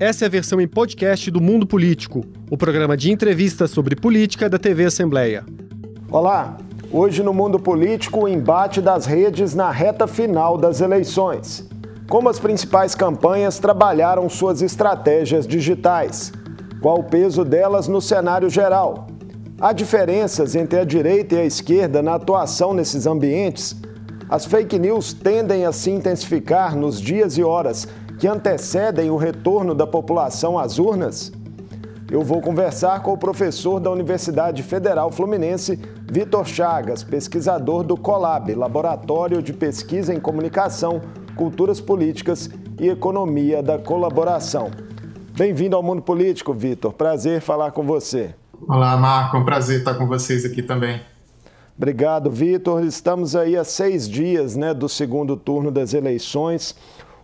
Essa é a versão em podcast do Mundo Político, o programa de entrevistas sobre política da TV Assembleia. Olá! Hoje no Mundo Político, o embate das redes na reta final das eleições. Como as principais campanhas trabalharam suas estratégias digitais? Qual o peso delas no cenário geral? Há diferenças entre a direita e a esquerda na atuação nesses ambientes? As fake news tendem a se intensificar nos dias e horas que antecedem o retorno da população às urnas? Eu vou conversar com o professor da Universidade Federal Fluminense, Vitor Chagas, pesquisador do COLAB, Laboratório de Pesquisa em Comunicação, Culturas Políticas e Economia da Colaboração. Bem-vindo ao Mundo Político, Vitor. Prazer falar com você. Olá, Marco. É um prazer estar com vocês aqui também. Obrigado, Vitor. Estamos aí a seis dias né, do segundo turno das eleições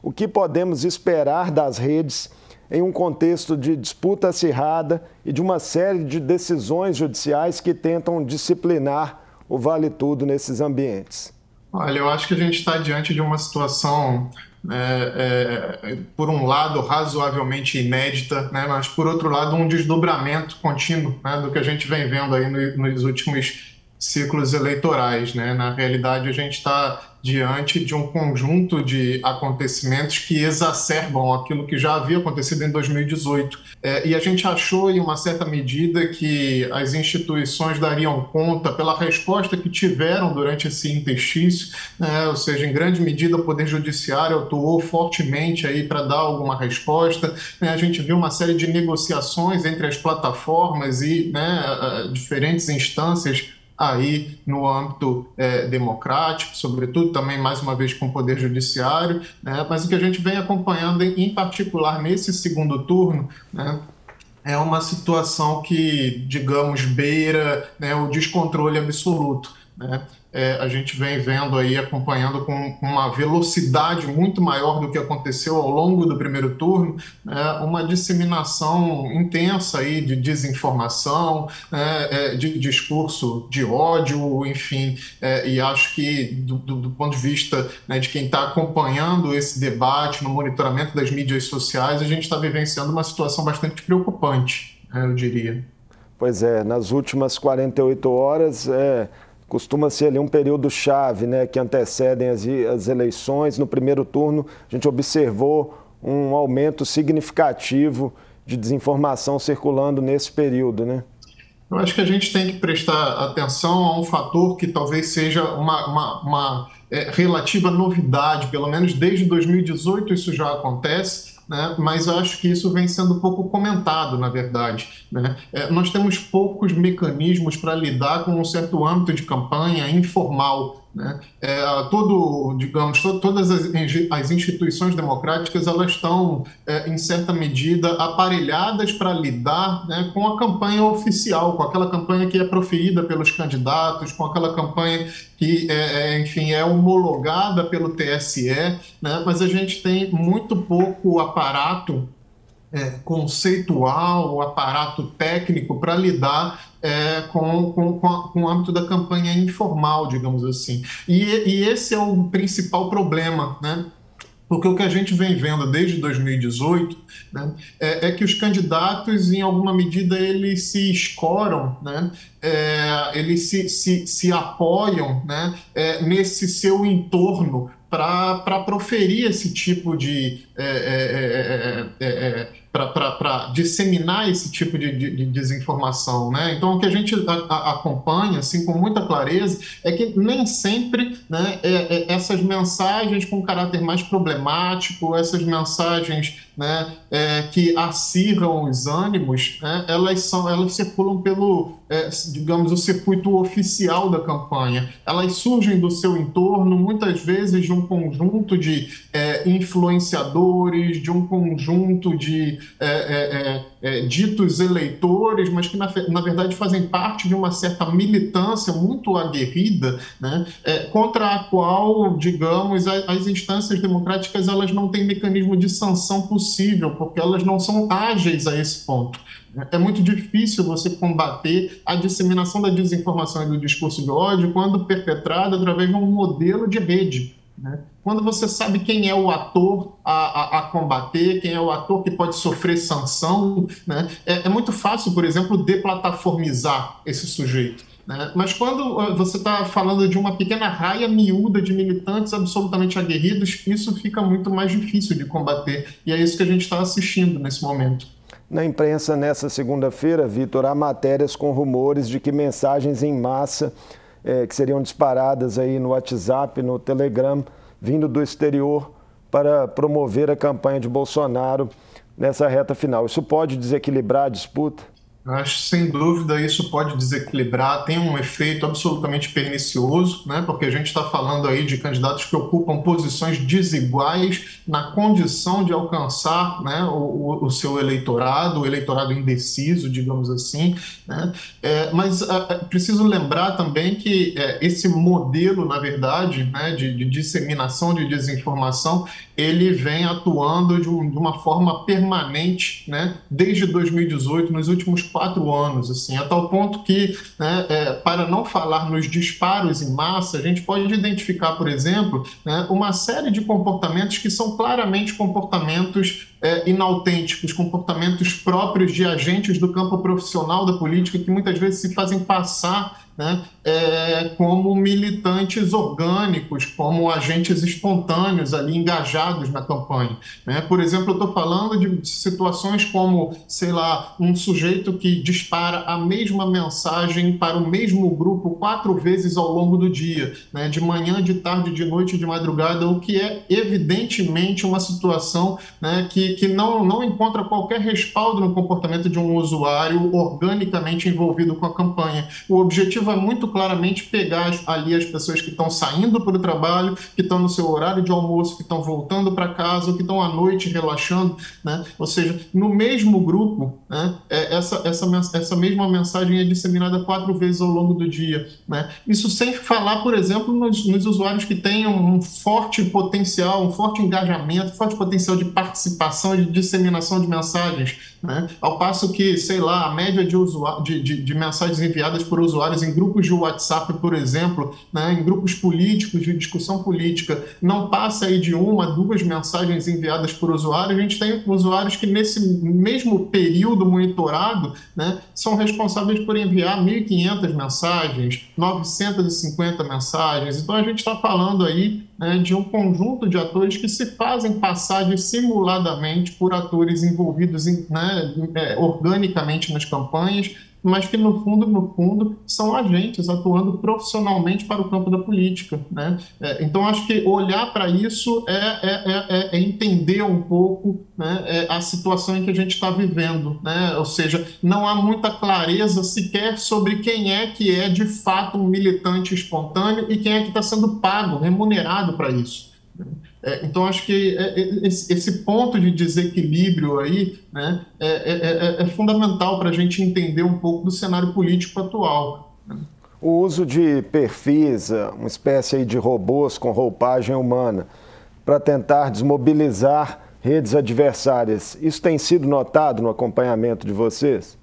o que podemos esperar das redes em um contexto de disputa acirrada e de uma série de decisões judiciais que tentam disciplinar o vale tudo nesses ambientes? Olha, eu acho que a gente está diante de uma situação, é, é, por um lado, razoavelmente inédita, né, mas por outro lado, um desdobramento contínuo né, do que a gente vem vendo aí nos últimos ciclos eleitorais. Né? Na realidade, a gente está diante de um conjunto de acontecimentos que exacerbam aquilo que já havia acontecido em 2018. É, e a gente achou, em uma certa medida, que as instituições dariam conta pela resposta que tiveram durante esse interstício, né? ou seja, em grande medida o Poder Judiciário atuou fortemente aí para dar alguma resposta. Né? A gente viu uma série de negociações entre as plataformas e né, diferentes instâncias aí no âmbito é, democrático, sobretudo também, mais uma vez, com o Poder Judiciário, né? mas o que a gente vem acompanhando, em particular nesse segundo turno, né? é uma situação que, digamos, beira né, o descontrole absoluto. Né? É, a gente vem vendo aí, acompanhando com uma velocidade muito maior do que aconteceu ao longo do primeiro turno, né, uma disseminação intensa aí de desinformação, né, é, de discurso de ódio, enfim, é, e acho que do, do, do, ponto de vista né, de quem está acompanhando esse debate no monitoramento das mídias sociais, a gente está vivenciando uma situação bastante preocupante, né, eu diria. Pois é, nas últimas 48 horas, é, costuma ser ali um período chave, né, que antecedem as, as eleições. No primeiro turno, a gente observou um aumento significativo de desinformação circulando nesse período, né? Eu acho que a gente tem que prestar atenção a um fator que talvez seja uma, uma, uma é, relativa novidade, pelo menos desde 2018 isso já acontece, né? mas acho que isso vem sendo pouco comentado, na verdade. Né? É, nós temos poucos mecanismos para lidar com um certo âmbito de campanha informal né? É, todo, digamos, to, todas as, as, instituições democráticas elas estão, é, em certa medida, aparelhadas para lidar né, com a campanha oficial, com aquela campanha que é proferida pelos candidatos, com aquela campanha que, é, é enfim, é homologada pelo TSE, né? mas a gente tem muito pouco aparato é, conceitual, aparato técnico para lidar é, com, com, com, a, com, o âmbito da campanha informal, digamos assim. E, e esse é o principal problema, né? Porque o que a gente vem vendo desde 2018 né, é, é, que os candidatos, em alguma medida, eles se escoram, né, é, eles se, se, se apoiam né, é, nesse seu entorno para proferir esse tipo de. É, é, para disseminar esse tipo de, de, de, desinformação. Né? Então, o que a gente a, a, acompanha assim, com muita clareza é que nem sempre né, essas mensagens com caráter mais problemático, essas mensagens né, é, que acirram os ânimos, né, elas, são, elas circulam pelo, é, digamos, o circuito oficial da campanha. Elas surgem do seu entorno, muitas vezes de um conjunto de é, influenciadores, de um conjunto de é, é, é, ditos eleitores, mas que, na, na, verdade, fazem parte de uma certa militância muito aguerrida, né, contra a qual, digamos, as, as instâncias democráticas elas não têm mecanismo de sanção possível, porque elas não são ágeis a esse ponto. É muito difícil você combater a disseminação da desinformação e do discurso de ódio quando perpetrada através de um modelo de rede. Né? Quando você sabe quem é o ator a, a, a combater, quem é o ator que pode sofrer sanção, né? é, é muito fácil, por exemplo, deplataformizar esse sujeito. Né? Mas quando você está falando de uma pequena raia miúda de militantes absolutamente aguerridos, isso fica muito mais difícil de combater. E é isso que a gente está assistindo nesse momento. Na imprensa, nessa segunda-feira, Vitor, há matérias com rumores de que mensagens em massa é, que seriam disparadas aí no WhatsApp, no Telegram, vindo do exterior para promover a campanha de Bolsonaro nessa reta final. Isso pode desequilibrar a disputa? Acho sem dúvida isso pode desequilibrar, tem um efeito absolutamente pernicioso, né? porque a gente está falando aí de candidatos que ocupam posições desiguais na condição de alcançar né, o, o seu eleitorado, o eleitorado indeciso, digamos assim. Né? É, mas é, é preciso lembrar também que é, esse modelo, na verdade, né, de, de, disseminação de desinformação, ele vem atuando de, um, de uma forma permanente né, desde 2018, nos últimos quatro anos, assim, a tal ponto que, né, é, para não falar nos disparos em massa, a gente pode identificar, por exemplo, né, uma série de comportamentos que são claramente comportamentos é, inautênticos, comportamentos próprios de agentes do campo profissional da política que muitas vezes se fazem passar né, é, como militantes orgânicos, como agentes espontâneos ali engajados na campanha. Né? Por exemplo, eu estou falando de situações como, sei lá, um sujeito que dispara a mesma mensagem para o mesmo grupo quatro vezes ao longo do dia, né? de manhã, de tarde, de noite, de madrugada, o que é evidentemente uma situação né, que, não, não encontra qualquer respaldo no comportamento de um usuário organicamente envolvido com a campanha. O objetivo vai muito claramente pegar ali as pessoas que estão saindo para o trabalho, que estão no seu horário de almoço, que estão voltando para casa, que estão à noite relaxando, né? Ou seja, no mesmo grupo, né? É, essa, essa, essa mesma mensagem é disseminada quatro vezes ao longo do dia, né? Isso sem falar, por exemplo, nos, nos usuários que têm um forte potencial, um forte engajamento, forte potencial de participação e de disseminação de mensagens, né? Ao passo que, sei lá, a média de, de, de, de mensagens enviadas por usuários em grupos de WhatsApp, por exemplo, né, em grupos políticos de discussão política, não passa aí de uma, duas mensagens enviadas por usuário, a gente tem usuários que nesse mesmo período monitorado né, são responsáveis por enviar 1.500 mensagens, 950 mensagens. Então a gente está falando aí né, de um conjunto de atores que se fazem passar simuladamente por atores envolvidos em, né, é, organicamente nas campanhas mas que no fundo, no fundo, são agentes atuando profissionalmente para o campo da política. Né? É, então, acho que olhar para isso é, é, é, é, entender um pouco né, é, a situação em que a gente está vivendo. Né? Ou seja, não há muita clareza sequer sobre quem é que é de fato um militante espontâneo e quem é que está sendo pago, remunerado para isso. É, então, acho que é, é, esse ponto de desequilíbrio aí né, é, é, é fundamental para a gente entender um pouco do cenário político atual. Né? O uso de perfis, uma espécie de robôs com roupagem humana, para tentar desmobilizar redes adversárias, isso tem sido notado no acompanhamento de vocês?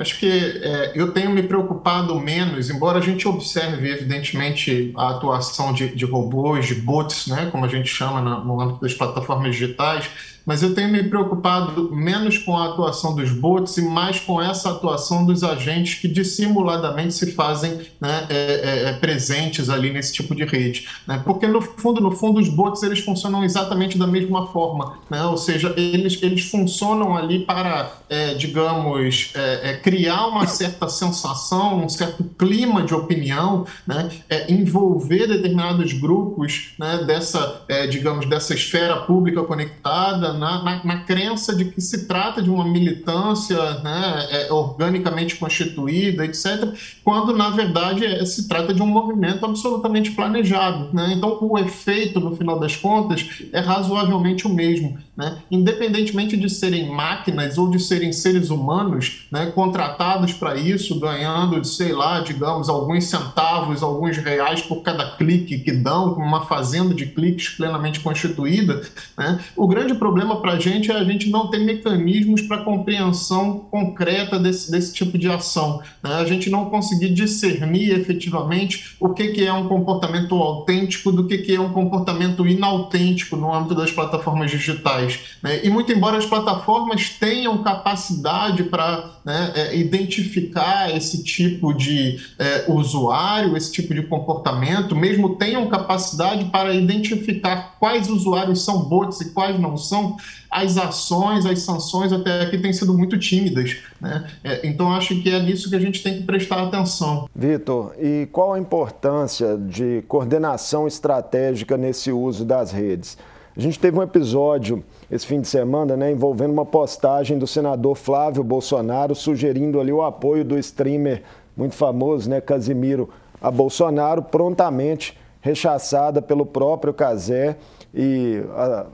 Acho que é, eu tenho me preocupado menos, embora a gente observe, evidentemente, a atuação de, de robôs, de bots, né, como a gente chama no, no âmbito das plataformas digitais, mas eu tenho me preocupado menos com a atuação dos bots e mais com essa atuação dos agentes que dissimuladamente se fazem né, é, é, é, presentes ali nesse tipo de rede. Né? Porque, no fundo, no fundo, os bots eles funcionam exatamente da mesma forma, né? ou seja, eles, eles funcionam ali para, é, digamos, é, é, criar uma certa sensação, um certo clima de opinião, né? envolver determinados grupos né, dessa, digamos, dessa esfera pública conectada, na, na, na, crença de que se trata de uma militância né, é, organicamente constituída, etc., quando, na verdade, é, se trata de um movimento absolutamente planejado. Né? Então, o efeito, no final das contas, é razoavelmente o mesmo. Né? Independentemente de serem máquinas ou de serem seres humanos né, contratados para isso, ganhando, sei lá, digamos, alguns centavos, alguns reais por cada clique que dão, uma fazenda de cliques plenamente constituída, né? o grande problema problema para a gente é a gente não ter mecanismos para compreensão concreta desse, desse tipo de ação. Né? A gente não conseguir discernir efetivamente o que, que é um comportamento autêntico do que, que é um comportamento inautêntico no âmbito das plataformas digitais. Né? E muito embora as plataformas tenham capacidade para né, é, identificar esse tipo de é, usuário, esse tipo de comportamento, mesmo tenham capacidade para identificar quais usuários são bots e quais não são, as ações, as sanções até aqui têm sido muito tímidas. Né? É, então, acho que é nisso que a gente tem que prestar atenção. Vitor, e qual a importância de coordenação estratégica nesse uso das redes? A gente teve um episódio esse fim de semana, né, envolvendo uma postagem do senador Flávio Bolsonaro sugerindo ali o apoio do streamer muito famoso, né, Casimiro, a Bolsonaro, prontamente rechaçada pelo próprio Casé e a,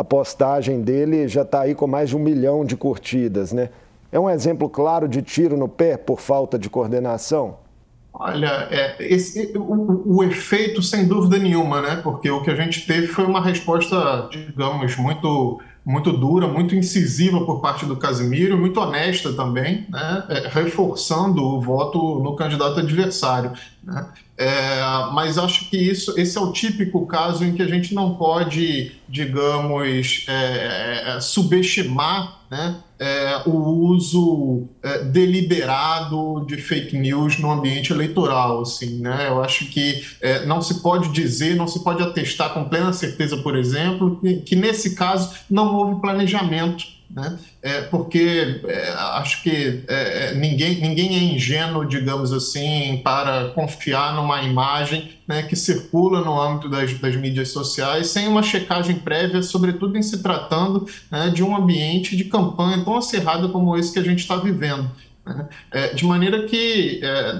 a postagem dele já está aí com mais de um milhão de curtidas, né? É um exemplo claro de tiro no pé por falta de coordenação? Olha, é, esse, o, o, efeito, sem dúvida nenhuma, né? Porque o que a gente teve foi uma resposta, digamos, muito, muito dura, muito incisiva por parte do Casimiro, muito honesta também, né? É, reforçando o voto no candidato adversário. Né? É, mas acho que isso, esse é o típico caso em que a gente não pode, digamos, é, é subestimar né, é, o uso é, deliberado de fake news no ambiente eleitoral. Assim, né? Eu acho que é, não se pode dizer, não se pode atestar com plena certeza, por exemplo, que, que nesse caso não houve planejamento né? É, porque é, acho que é, é, ninguém, ninguém é ingênuo, digamos assim, para confiar numa imagem né, que circula no âmbito das, das, mídias sociais sem uma checagem prévia, sobretudo em se tratando né, de um ambiente de campanha tão acirrado como esse que a gente está vivendo. Né? É, de maneira que é,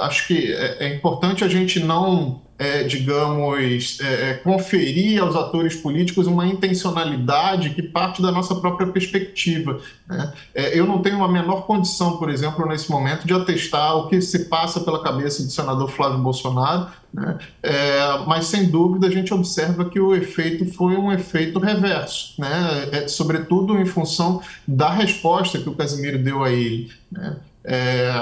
acho que é importante a gente não é, digamos, é, é, conferir aos atores políticos uma intencionalidade que parte da nossa própria perspectiva. Né? É, eu não tenho a menor condição, por exemplo, nesse momento, de atestar o que se passa pela cabeça do senador Flávio Bolsonaro, né? É, mas sem dúvida a gente observa que o efeito foi um efeito reverso, né? É, sobretudo em função da resposta que o Casimiro deu a ele. É,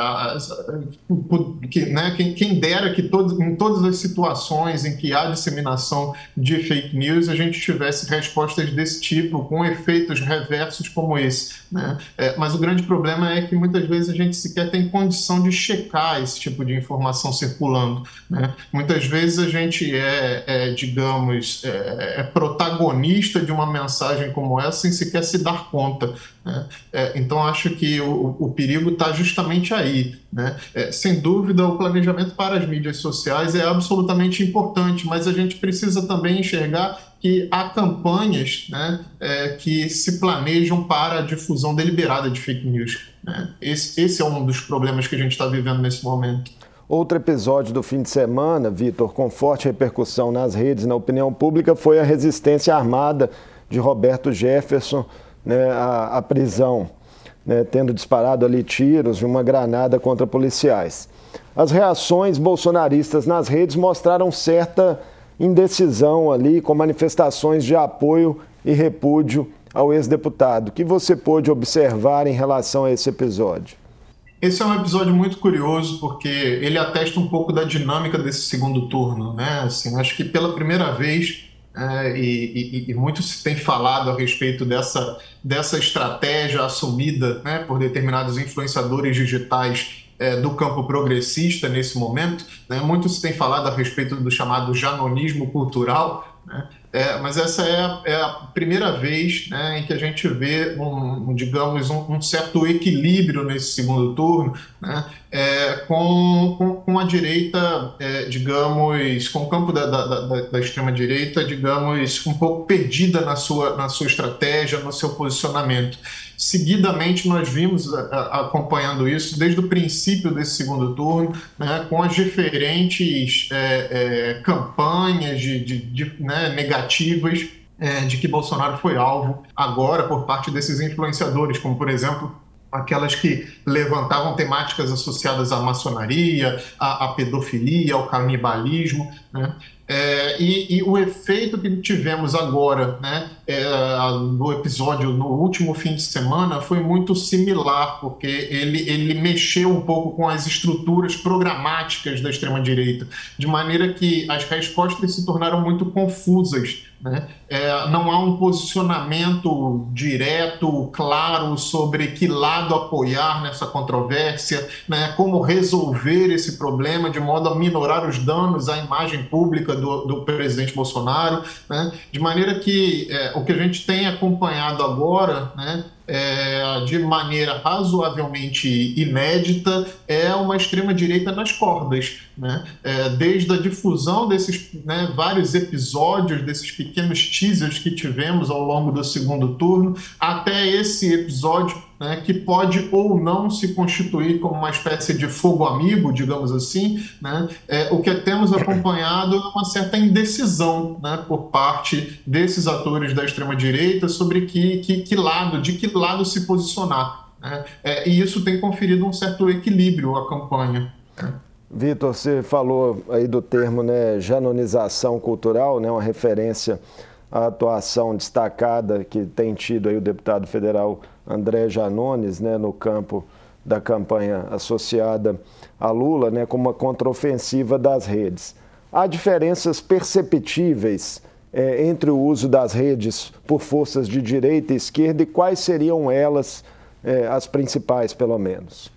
que, né, quem, quem, dera que em todas as situações em que há disseminação de fake news a gente tivesse respostas desse tipo, com efeitos reversos como esse. Né? É, mas o grande problema é que muitas vezes a gente sequer tem condição de checar esse tipo de informação circulando. Né? Muitas vezes a gente é, é digamos, é, é protagonista de uma mensagem como essa sem sequer se dar conta. Né? É, então, acho que o, o perigo está justamente aí. Né? É, sem dúvida, o planejamento para as mídias sociais é absolutamente importante, mas a gente precisa também enxergar que há campanhas né, é, que se planejam para a difusão deliberada de fake news. Né? Esse, esse é um dos problemas que a gente está vivendo nesse momento. Outro episódio do fim de semana, Vitor, com forte repercussão nas redes e na opinião pública, foi a resistência armada de Roberto Jefferson né, a, a prisão, né, tendo disparado ali tiros de uma granada contra policiais. As reações bolsonaristas nas redes mostraram certa indecisão ali, com manifestações de apoio e repúdio ao ex-deputado. O que você pôde observar em relação a esse episódio? Esse é um episódio muito curioso porque ele atesta um pouco da dinâmica desse segundo turno, né? Assim, acho que pela primeira vez é, e, e, e, muito se tem falado a respeito dessa, dessa estratégia assumida né, por determinados influenciadores digitais é, do campo progressista nesse momento. Né, muito se tem falado a respeito do chamado janonismo cultural, né, é, mas essa é a, é a, primeira vez né, em que a gente vê, um, um digamos, um, um, certo equilíbrio nesse segundo turno, né, é, com, com, com, a direita, é, digamos, com o campo da, da, da, da extrema-direita, digamos, um pouco perdida na sua, na sua estratégia, no seu posicionamento. Seguidamente, nós vimos acompanhando isso desde o princípio desse segundo turno, né, com as diferentes é, é, campanhas de, de, de né, negativas é, de que Bolsonaro foi alvo agora por parte desses influenciadores, como por exemplo aquelas que levantavam temáticas associadas à maçonaria, à, à pedofilia, ao canibalismo. Né? É, e, e, o efeito que tivemos agora, né, é, no episódio no último fim de semana, foi muito similar, porque ele, ele mexeu um pouco com as estruturas programáticas da extrema-direita, de maneira que as respostas se tornaram muito confusas. Né? É, não há um posicionamento direto, claro, sobre que lado apoiar nessa controvérsia, né? como resolver esse problema de modo a minorar os danos à imagem pública do, do presidente Bolsonaro. Né? De maneira que é, o que a gente tem acompanhado agora né, é, de maneira razoavelmente inédita, é uma extrema-direita nas cordas. Né? É, desde a difusão desses né, vários episódios, desses pequenos teasers que tivemos ao longo do segundo turno, até esse episódio né, que pode ou não se constituir como uma espécie de fogo amigo, digamos assim, né, é, o que temos acompanhado é uma certa indecisão né, por parte desses atores da extrema-direita sobre que, que, que, lado, de que lado se posicionar. Né, é, e isso tem conferido um certo equilíbrio à campanha. Vitor, você falou aí do termo né, janonização cultural, né, uma referência à atuação destacada que tem tido aí o deputado federal André Janones, né, no campo da campanha associada a Lula, né, como uma contraofensiva das redes. Há diferenças perceptíveis é, entre o uso das redes por forças de direita e esquerda e quais seriam elas, é, as principais, pelo menos?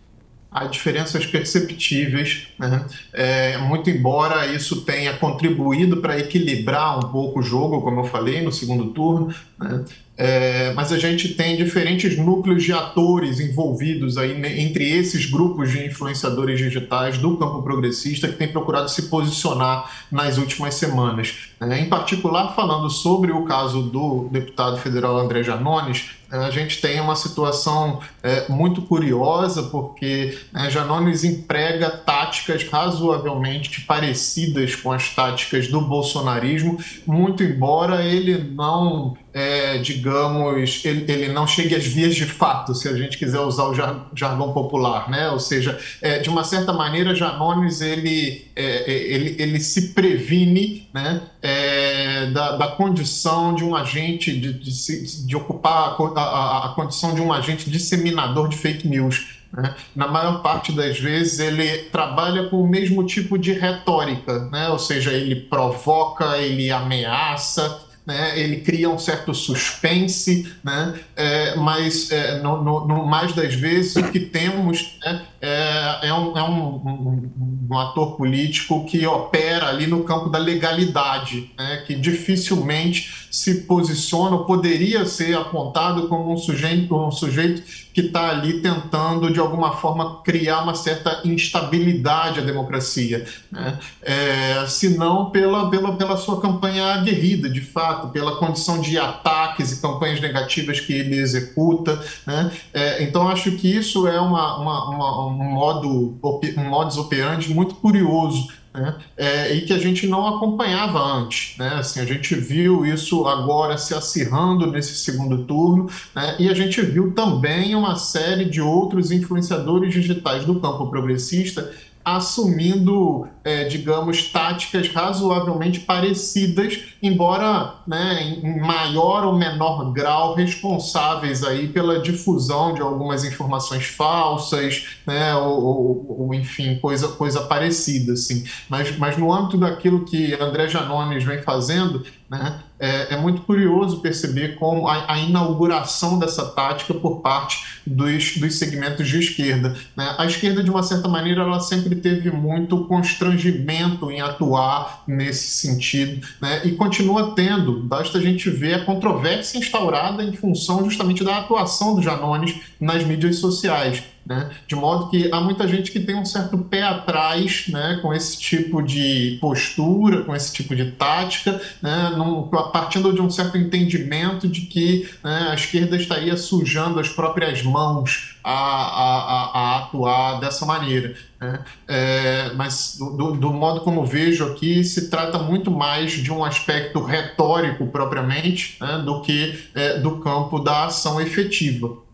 há diferenças perceptíveis, né? é, muito embora isso tenha contribuído para equilibrar um pouco o jogo, como eu falei no segundo turno, né? É, mas a gente tem diferentes núcleos de atores envolvidos aí entre esses grupos de influenciadores digitais do campo progressista que têm procurado se posicionar nas últimas semanas. É, em particular, falando sobre o caso do deputado federal André Janones, a gente tem uma situação é, muito curiosa, porque né, Janones emprega táticas razoavelmente parecidas com as táticas do bolsonarismo, muito embora ele não é, digamos, ele, ele, não chegue às vias de fato, se a gente quiser usar o jar, jargão popular, né? Ou seja, é, de uma certa maneira, Janones ele, é, é ele, ele se previne, né? É, da, da, condição de um agente de, de, de ocupar a, a, a condição de um agente disseminador de fake news. Né? Na maior parte das vezes, ele trabalha com o mesmo tipo de retórica, né? ou seja, ele provoca, ele ameaça, né? ele cria um certo suspense, né? É, mas é, no, no, no, mais das vezes o que temos né? É, é, um, é um, um, um, ator político que opera ali no campo da legalidade, né? que dificilmente se posiciona ou poderia ser apontado como um sujeito, um sujeito que está ali tentando, de alguma forma, criar uma certa instabilidade à democracia, né? é, se não pela, pela, pela sua campanha aguerrida, de fato, pela condição de ataques e campanhas negativas que ele executa. Né? É, então, acho que isso é uma, uma, uma, um, modo, um modus operandi muito curioso né? É, e que a gente não acompanhava antes. Né? Assim, a gente viu isso agora se acirrando nesse segundo turno, né? e a gente viu também uma série de outros influenciadores digitais do campo progressista assumindo, é, digamos, táticas razoavelmente parecidas, embora né, em maior ou menor grau responsáveis aí pela difusão de algumas informações falsas, né, ou, ou, ou, enfim, coisa, coisa parecida, assim. Mas, mas no âmbito daquilo que André Janones vem fazendo, né, é, é, muito curioso perceber como a, a, inauguração dessa tática por parte dos, dos segmentos de esquerda. Né? A esquerda, de uma certa maneira, ela sempre teve muito constrangimento em atuar nesse sentido né? e continua tendo. Basta a gente ver a controvérsia instaurada em função justamente da atuação do Janones nas mídias sociais. Né? De modo que há muita gente que tem um certo pé atrás né, com esse tipo de postura, com esse tipo de tática, né, num, partindo de um certo entendimento de que né, a esquerda estaria sujando as próprias mãos a, a, a atuar dessa maneira. Né? É, mas do, do, modo como vejo aqui, se trata muito mais de um aspecto retórico propriamente né, do que é, do campo da ação efetiva.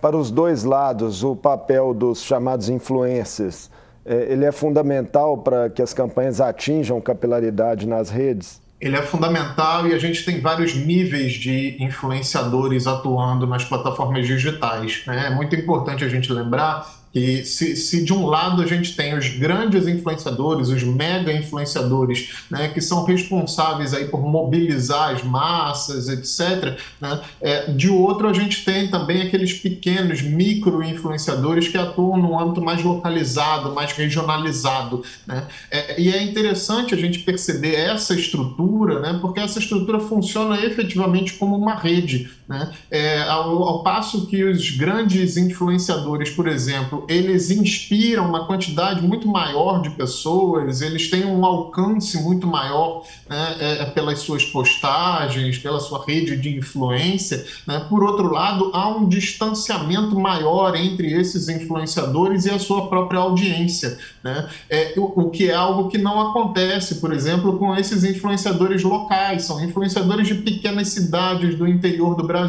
Para os dois lados, o papel dos chamados influencers é, ele é fundamental para que as campanhas atinjam capilaridade nas redes? Ele é fundamental e a gente tem vários níveis de influenciadores atuando nas plataformas digitais. Né? É muito importante a gente lembrar que se, se, de um lado a gente tem os grandes influenciadores, os mega influenciadores, né, que são responsáveis aí por mobilizar as massas, etc., né, é, de outro a gente tem também aqueles pequenos micro influenciadores que atuam no âmbito mais localizado, mais regionalizado. Né? É, e é interessante a gente perceber essa estrutura, né, porque essa estrutura funciona efetivamente como uma rede. Né? É, ao, ao passo que os grandes influenciadores, por exemplo, eles inspiram uma quantidade muito maior de pessoas, eles têm um alcance muito maior né, é, é, pelas suas postagens, pela sua rede de influência. Né? Por outro lado, há um distanciamento maior entre esses influenciadores e a sua própria audiência, né? é, o, o que é algo que não acontece, por exemplo, com esses influenciadores locais, são influenciadores de pequenas cidades do interior do Brasil,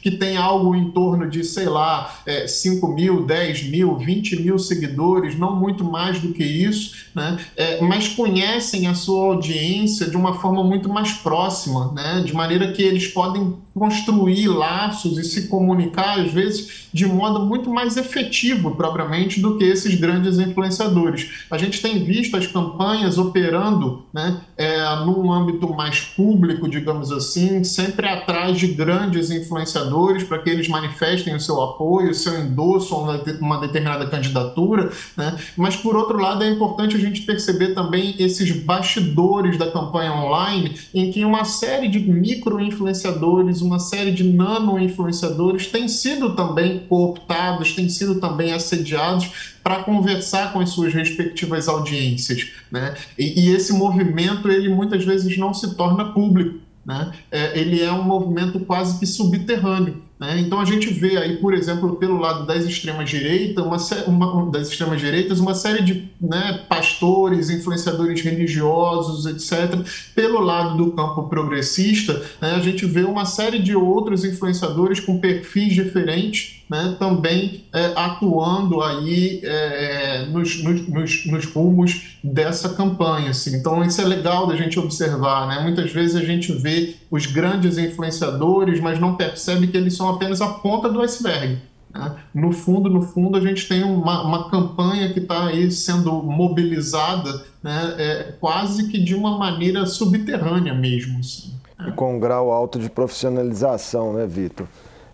que tem algo em torno de, sei lá, é, 5 mil, 10 mil mil, 20 mil seguidores, não muito mais do que isso, né? É, mas conhecem a sua audiência de uma forma muito mais próxima, né? de maneira que eles podem construir laços e se comunicar, às vezes, de modo muito mais efetivo, propriamente, do que esses grandes influenciadores. A gente tem visto as campanhas operando né, é, num âmbito mais público, digamos assim, sempre atrás de grandes influenciadores para que eles manifestem o seu apoio, o seu endosso a uma determinada candidatura. Né? Mas, por outro lado, é importante a gente perceber também esses bastidores da campanha online, em que uma série de micro-influenciadores, uma série de nano-influenciadores têm sido também cooptados, têm sido também assediados para conversar com as suas respectivas audiências. Né? E, e, esse movimento, ele muitas vezes não se torna público. Né? É, ele é um movimento quase que subterrâneo. Né? Então a gente vê aí, por exemplo, pelo lado das extremas direitas, uma, uma, das extremas direitas, uma série de né, pastores, influenciadores religiosos, etc. Pelo lado do campo progressista, né, a gente vê uma série de outros influenciadores com perfis diferentes, né, também é, atuando aí é, nos, nos, nos, rumos dessa campanha. Assim. Então isso é legal da gente observar. Né? Muitas vezes a gente vê os grandes influenciadores, mas não percebe que eles são apenas a ponta do iceberg. Né? No fundo, no fundo, a gente tem uma, uma campanha que está aí sendo mobilizada né? é, quase que de uma maneira subterrânea mesmo. Assim, né? E com um grau alto de profissionalização, né, Vitor?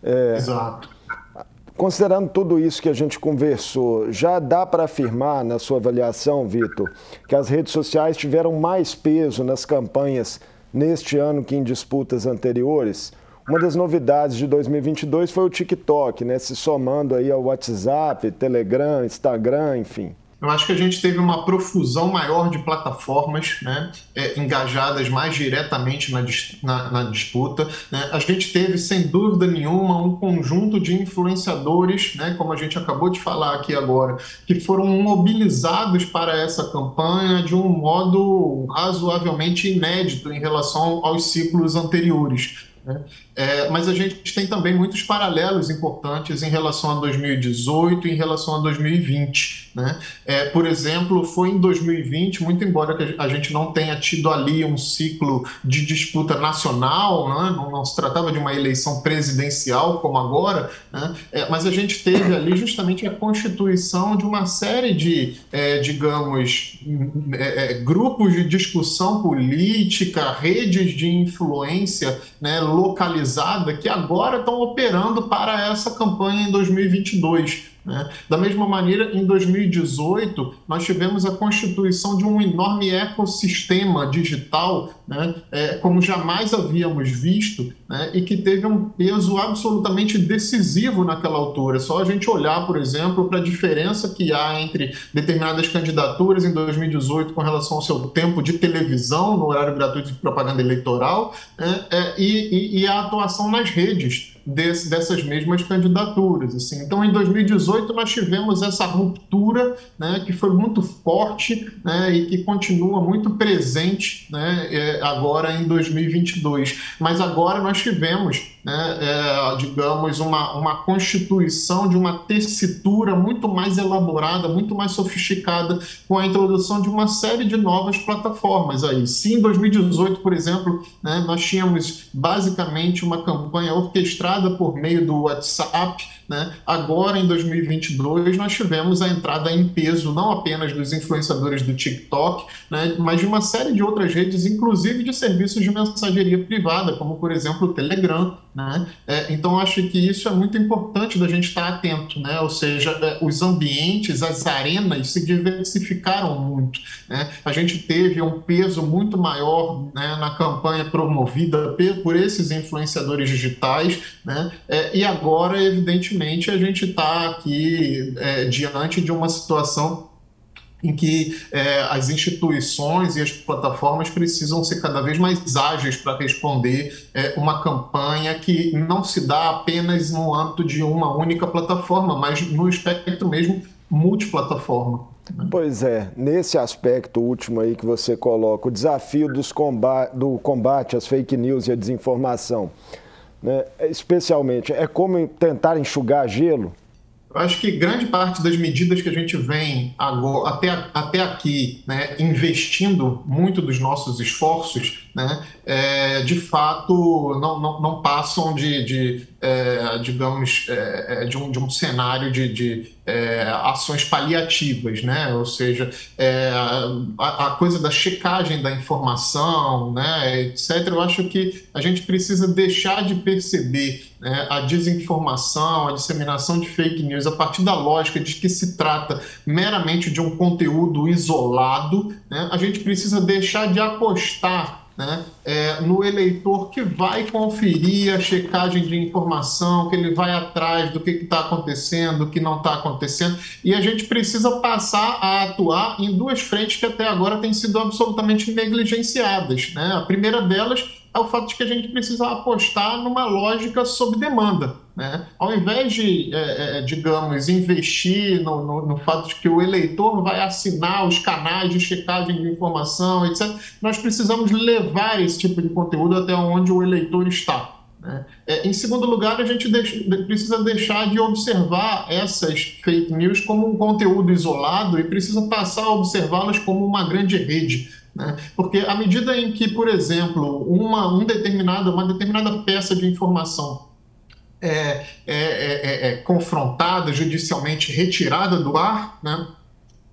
É, Exato. Considerando tudo isso que a gente conversou, já dá para afirmar, na sua avaliação, Vitor, que as redes sociais tiveram mais peso nas campanhas neste ano que em disputas anteriores? Uma das novidades de 2022 foi o TikTok, né? Se somando aí ao WhatsApp, Telegram, Instagram, enfim. Eu acho que a gente teve uma profusão maior de plataformas né, é, engajadas mais diretamente na, na, na disputa. Né? A gente teve, sem dúvida nenhuma, um conjunto de influenciadores, né, como a gente acabou de falar aqui agora, que foram mobilizados para essa campanha de um modo razoavelmente inédito em relação aos ciclos anteriores. Né? É, mas a gente tem também muitos paralelos importantes em relação a 2018 e em relação a 2020. Né? É, por exemplo, foi em 2020, muito embora a gente não tenha tido ali um ciclo de disputa nacional, né? não, não, se tratava de uma eleição presidencial como agora, né? é, mas a gente teve ali justamente a constituição de uma série de, é, digamos, é, é, grupos de discussão política, redes de influência né, localizada que agora estão operando para essa campanha em 2022. Né? Da mesma maneira, em 2018, nós tivemos a constituição de um enorme ecossistema digital, né? é, como jamais havíamos visto, né? e que teve um peso absolutamente decisivo naquela altura. Só a gente olhar, por exemplo, para a diferença que há entre determinadas candidaturas em 2018 com relação ao seu tempo de televisão, no horário gratuito de propaganda eleitoral, né? é, e, e, a atuação nas redes desse, dessas mesmas candidaturas. Assim. Então, em 2018, nós tivemos essa ruptura né, que foi muito forte né, e que continua muito presente né, é, agora em 2022. Mas agora nós tivemos, né, é, digamos, uma, uma constituição de uma tessitura muito mais elaborada, muito mais sofisticada, com a introdução de uma série de novas plataformas aí. Se em 2018, por exemplo, né, nós tínhamos basicamente uma campanha orquestrada por meio do WhatsApp, né? Agora, em 2022, nós tivemos a entrada em peso não apenas dos influenciadores do TikTok, né? mas de uma série de outras redes, inclusive de serviços de mensageria privada, como, por exemplo, o Telegram. Né? É, então, acho que isso é muito importante da gente estar atento, né? ou seja, é, os ambientes, as arenas se diversificaram muito. Né? A gente teve um peso muito maior né, na campanha promovida por esses influenciadores digitais, né? É, e agora, evidentemente, a gente está aqui é, diante de uma situação em que é, as instituições e as plataformas precisam ser cada vez mais ágeis para responder é, uma campanha que não se dá apenas no âmbito de uma única plataforma, mas no espectro mesmo multiplataforma. Pois é, nesse aspecto último aí que você coloca, o desafio do combate às fake news e à desinformação né, especialmente, é como tentar enxugar gelo? Eu acho que grande parte das medidas que a gente vem agora, até, até aqui né, investindo muito dos nossos esforços, né, é, de fato não, não, não passam de, de é, digamos, é, é, de, um, de um cenário de, de é, ações paliativas, né? ou seja, é, a, a, coisa da checagem da informação, né, etc., eu acho que a gente precisa deixar de perceber né, a desinformação, a disseminação de fake news a partir da lógica de que se trata meramente de um conteúdo isolado, né? a gente precisa deixar de apostar né, é, no eleitor que vai conferir a checagem de informação, que ele vai atrás do que está acontecendo, do que não está acontecendo, e a gente precisa passar a atuar em duas frentes que até agora têm sido absolutamente negligenciadas. Né? A primeira delas é o fato de que a gente precisa apostar numa lógica sob demanda. Né? Ao invés de, é, é, digamos, investir no, no, no, fato de que o eleitor vai assinar os canais de checagem de informação, etc., nós precisamos levar esse tipo de conteúdo até onde o eleitor está. Né? É, em segundo lugar, a gente deixa, precisa deixar de observar essas fake news como um conteúdo isolado e precisa passar a observá-las como uma grande rede. Né? Porque à medida em que, por exemplo, uma, um determinada, uma determinada peça de informação é, é, é, é, confrontada, judicialmente retirada do ar, né?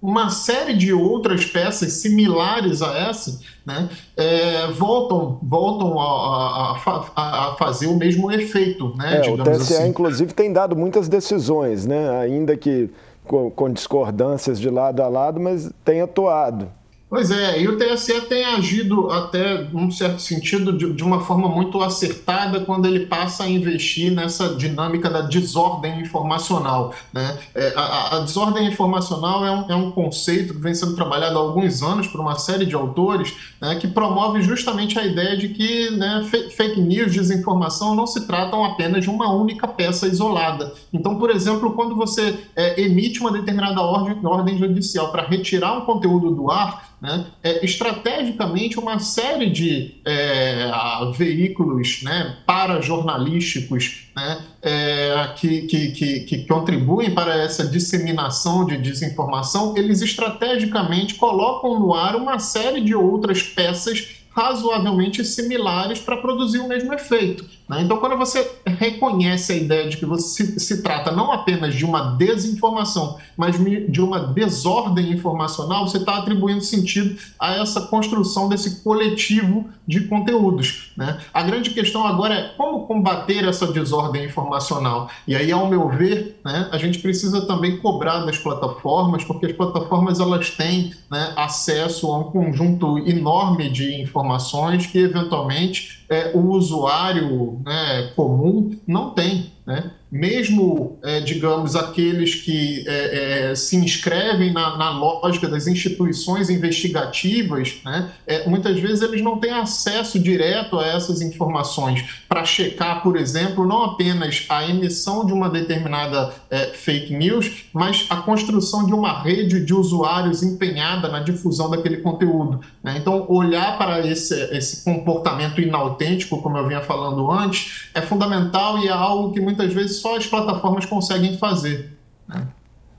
uma série de outras peças similares a essa né, é, voltam, voltam a, a, a, fazer o mesmo efeito. Né, é, o TSE, assim. inclusive, tem dado muitas decisões, né, ainda que com, com discordâncias de lado a lado, mas tem atuado. Pois é, e o TSE tem agido até, num certo sentido, de, de, uma forma muito acertada quando ele passa a investir nessa dinâmica da desordem informacional. Né? É, a, a, desordem informacional é um, é um, conceito que vem sendo trabalhado há alguns anos por uma série de autores né, que promove justamente a ideia de que né, fake news, desinformação, não se tratam apenas de uma única peça isolada. Então, por exemplo, quando você é, emite uma determinada ordem, ordem judicial para retirar um conteúdo do ar, né, é, estrategicamente uma série de é, veículos né, para-jornalísticos né, é, que, que, que, que, contribuem para essa disseminação de desinformação, eles estrategicamente colocam no ar uma série de outras peças razoavelmente similares para produzir o mesmo efeito. Né? Então, quando você reconhece a ideia de que você se, trata não apenas de uma desinformação, mas de uma desordem informacional, você está atribuindo sentido a essa construção desse coletivo de conteúdos. Né? A grande questão agora é como combater essa desordem informacional. E aí, ao meu ver, né, a gente precisa também cobrar das plataformas, porque as plataformas elas têm né, acesso a um conjunto enorme de informações que, eventualmente, é, o usuário né, comum não tem. né? Mesmo, é, digamos, aqueles que é, é, se inscrevem na, na, lógica das instituições investigativas, né, é, muitas vezes eles não têm acesso direto a essas informações para checar, por exemplo, não apenas a emissão de uma determinada é, fake news, mas a construção de uma rede de usuários empenhada na difusão daquele conteúdo. Né? Então, olhar para esse, esse comportamento inautêntico, como eu vinha falando antes, é fundamental e é algo que muitas vezes só as plataformas conseguem fazer. Né?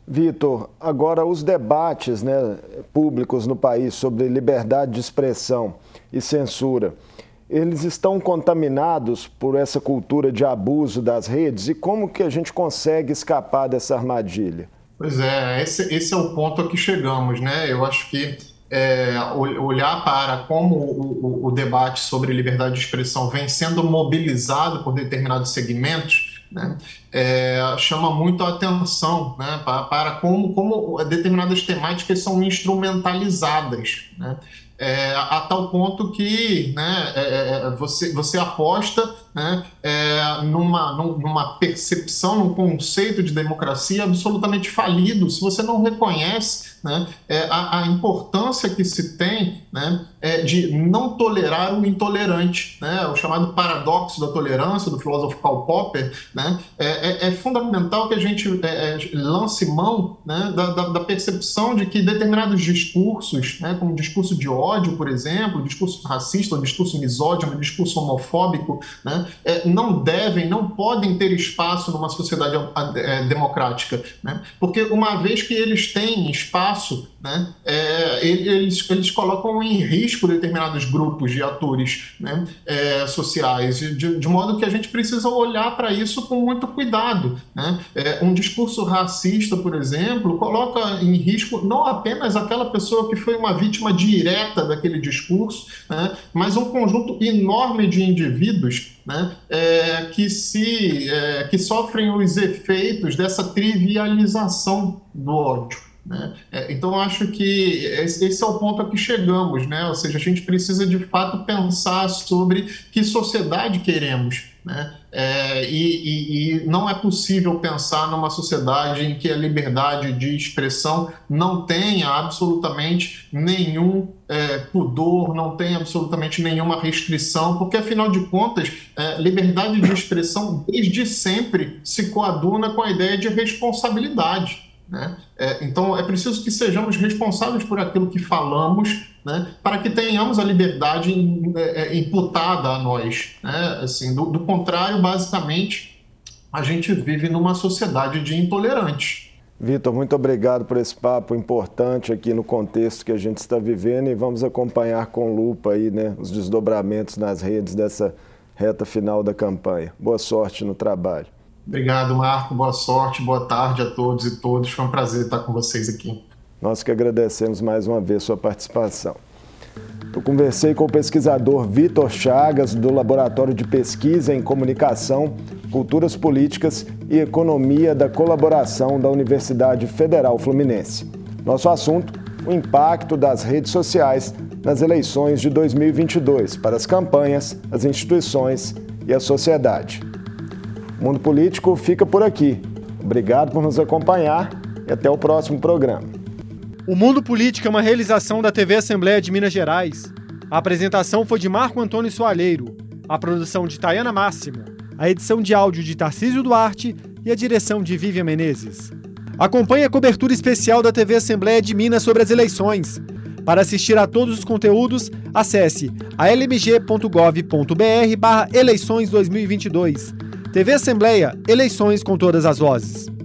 Vitor, agora os debates né, públicos no país sobre liberdade de expressão e censura, eles estão contaminados por essa cultura de abuso das redes e como que a gente consegue escapar dessa armadilha? Pois é, esse, esse é o ponto a que chegamos, né? Eu acho que é, olhar para como o, o, o debate sobre liberdade de expressão vem sendo mobilizado por determinados segmentos né, é, chama muito a atenção né, para, para, como, como determinadas temáticas são instrumentalizadas. Né, é, a, tal ponto que né, é, é, é você, você aposta né, é, numa, numa percepção, num conceito de democracia absolutamente falido, se você não reconhece né, é, a, a, importância que se tem né, é, de não tolerar o intolerante, né, o chamado paradoxo da tolerância do filósofo Karl Popper, né, é, é, é fundamental que a gente é, é, lance mão né, da, da, da, percepção de que determinados discursos, né, como o discurso de ódio, por exemplo, o discurso racista, o discurso misógino, o discurso homofóbico, né, não devem, não podem ter espaço numa sociedade democrática, né, porque uma vez que eles têm espaço, né, é, eles, eles colocam em risco determinados grupos de atores né, é, sociais, de, de, modo que a gente precisa olhar para isso com muito cuidado. Né? É, um discurso racista, por exemplo, coloca em risco não apenas aquela pessoa que foi uma vítima direta daquele discurso, né, mas um conjunto enorme de indivíduos né, é, que, se, é, que sofrem os efeitos dessa trivialização do ódio. Né? É, então, acho que esse é o ponto a que chegamos, né? ou seja, a gente precisa de fato pensar sobre que sociedade queremos. Né? É, e, e, e, não é possível pensar numa sociedade em que a liberdade de expressão não tenha absolutamente nenhum é, pudor, não tenha absolutamente nenhuma restrição, porque afinal de contas, é, liberdade de expressão desde sempre se coaduna com a ideia de responsabilidade. Né? É, então, é preciso que sejamos responsáveis por aquilo que falamos, né? para que tenhamos a liberdade é, é, imputada a nós. Né? Assim, do, do contrário, basicamente, a gente vive numa sociedade de intolerantes. Vitor, muito obrigado por esse papo importante aqui no contexto que a gente está vivendo e vamos acompanhar com lupa aí, né, os desdobramentos nas redes dessa reta final da campanha. Boa sorte no trabalho. Obrigado, Marco. Boa sorte, boa tarde a todos e todas. Foi um prazer estar com vocês aqui. Nós que agradecemos mais uma vez sua participação. Eu conversei com o pesquisador Vitor Chagas, do Laboratório de Pesquisa em Comunicação, Culturas Políticas e Economia da Colaboração da Universidade Federal Fluminense. Nosso assunto: o impacto das redes sociais nas eleições de 2022 para as campanhas, as instituições e a sociedade. O Mundo Político fica por aqui. Obrigado por nos acompanhar e até o próximo programa. O Mundo Político é uma realização da TV Assembleia de Minas Gerais. A apresentação foi de Marco Antônio Soalheiro, a produção de Tayana Máximo, a edição de áudio de Tarcísio Duarte e a direção de Vivian Menezes. Acompanhe a cobertura especial da TV Assembleia de Minas sobre as eleições. Para assistir a todos os conteúdos, acesse almg.gov.br/eleições 2022 TV Assembleia, eleições com todas as vozes.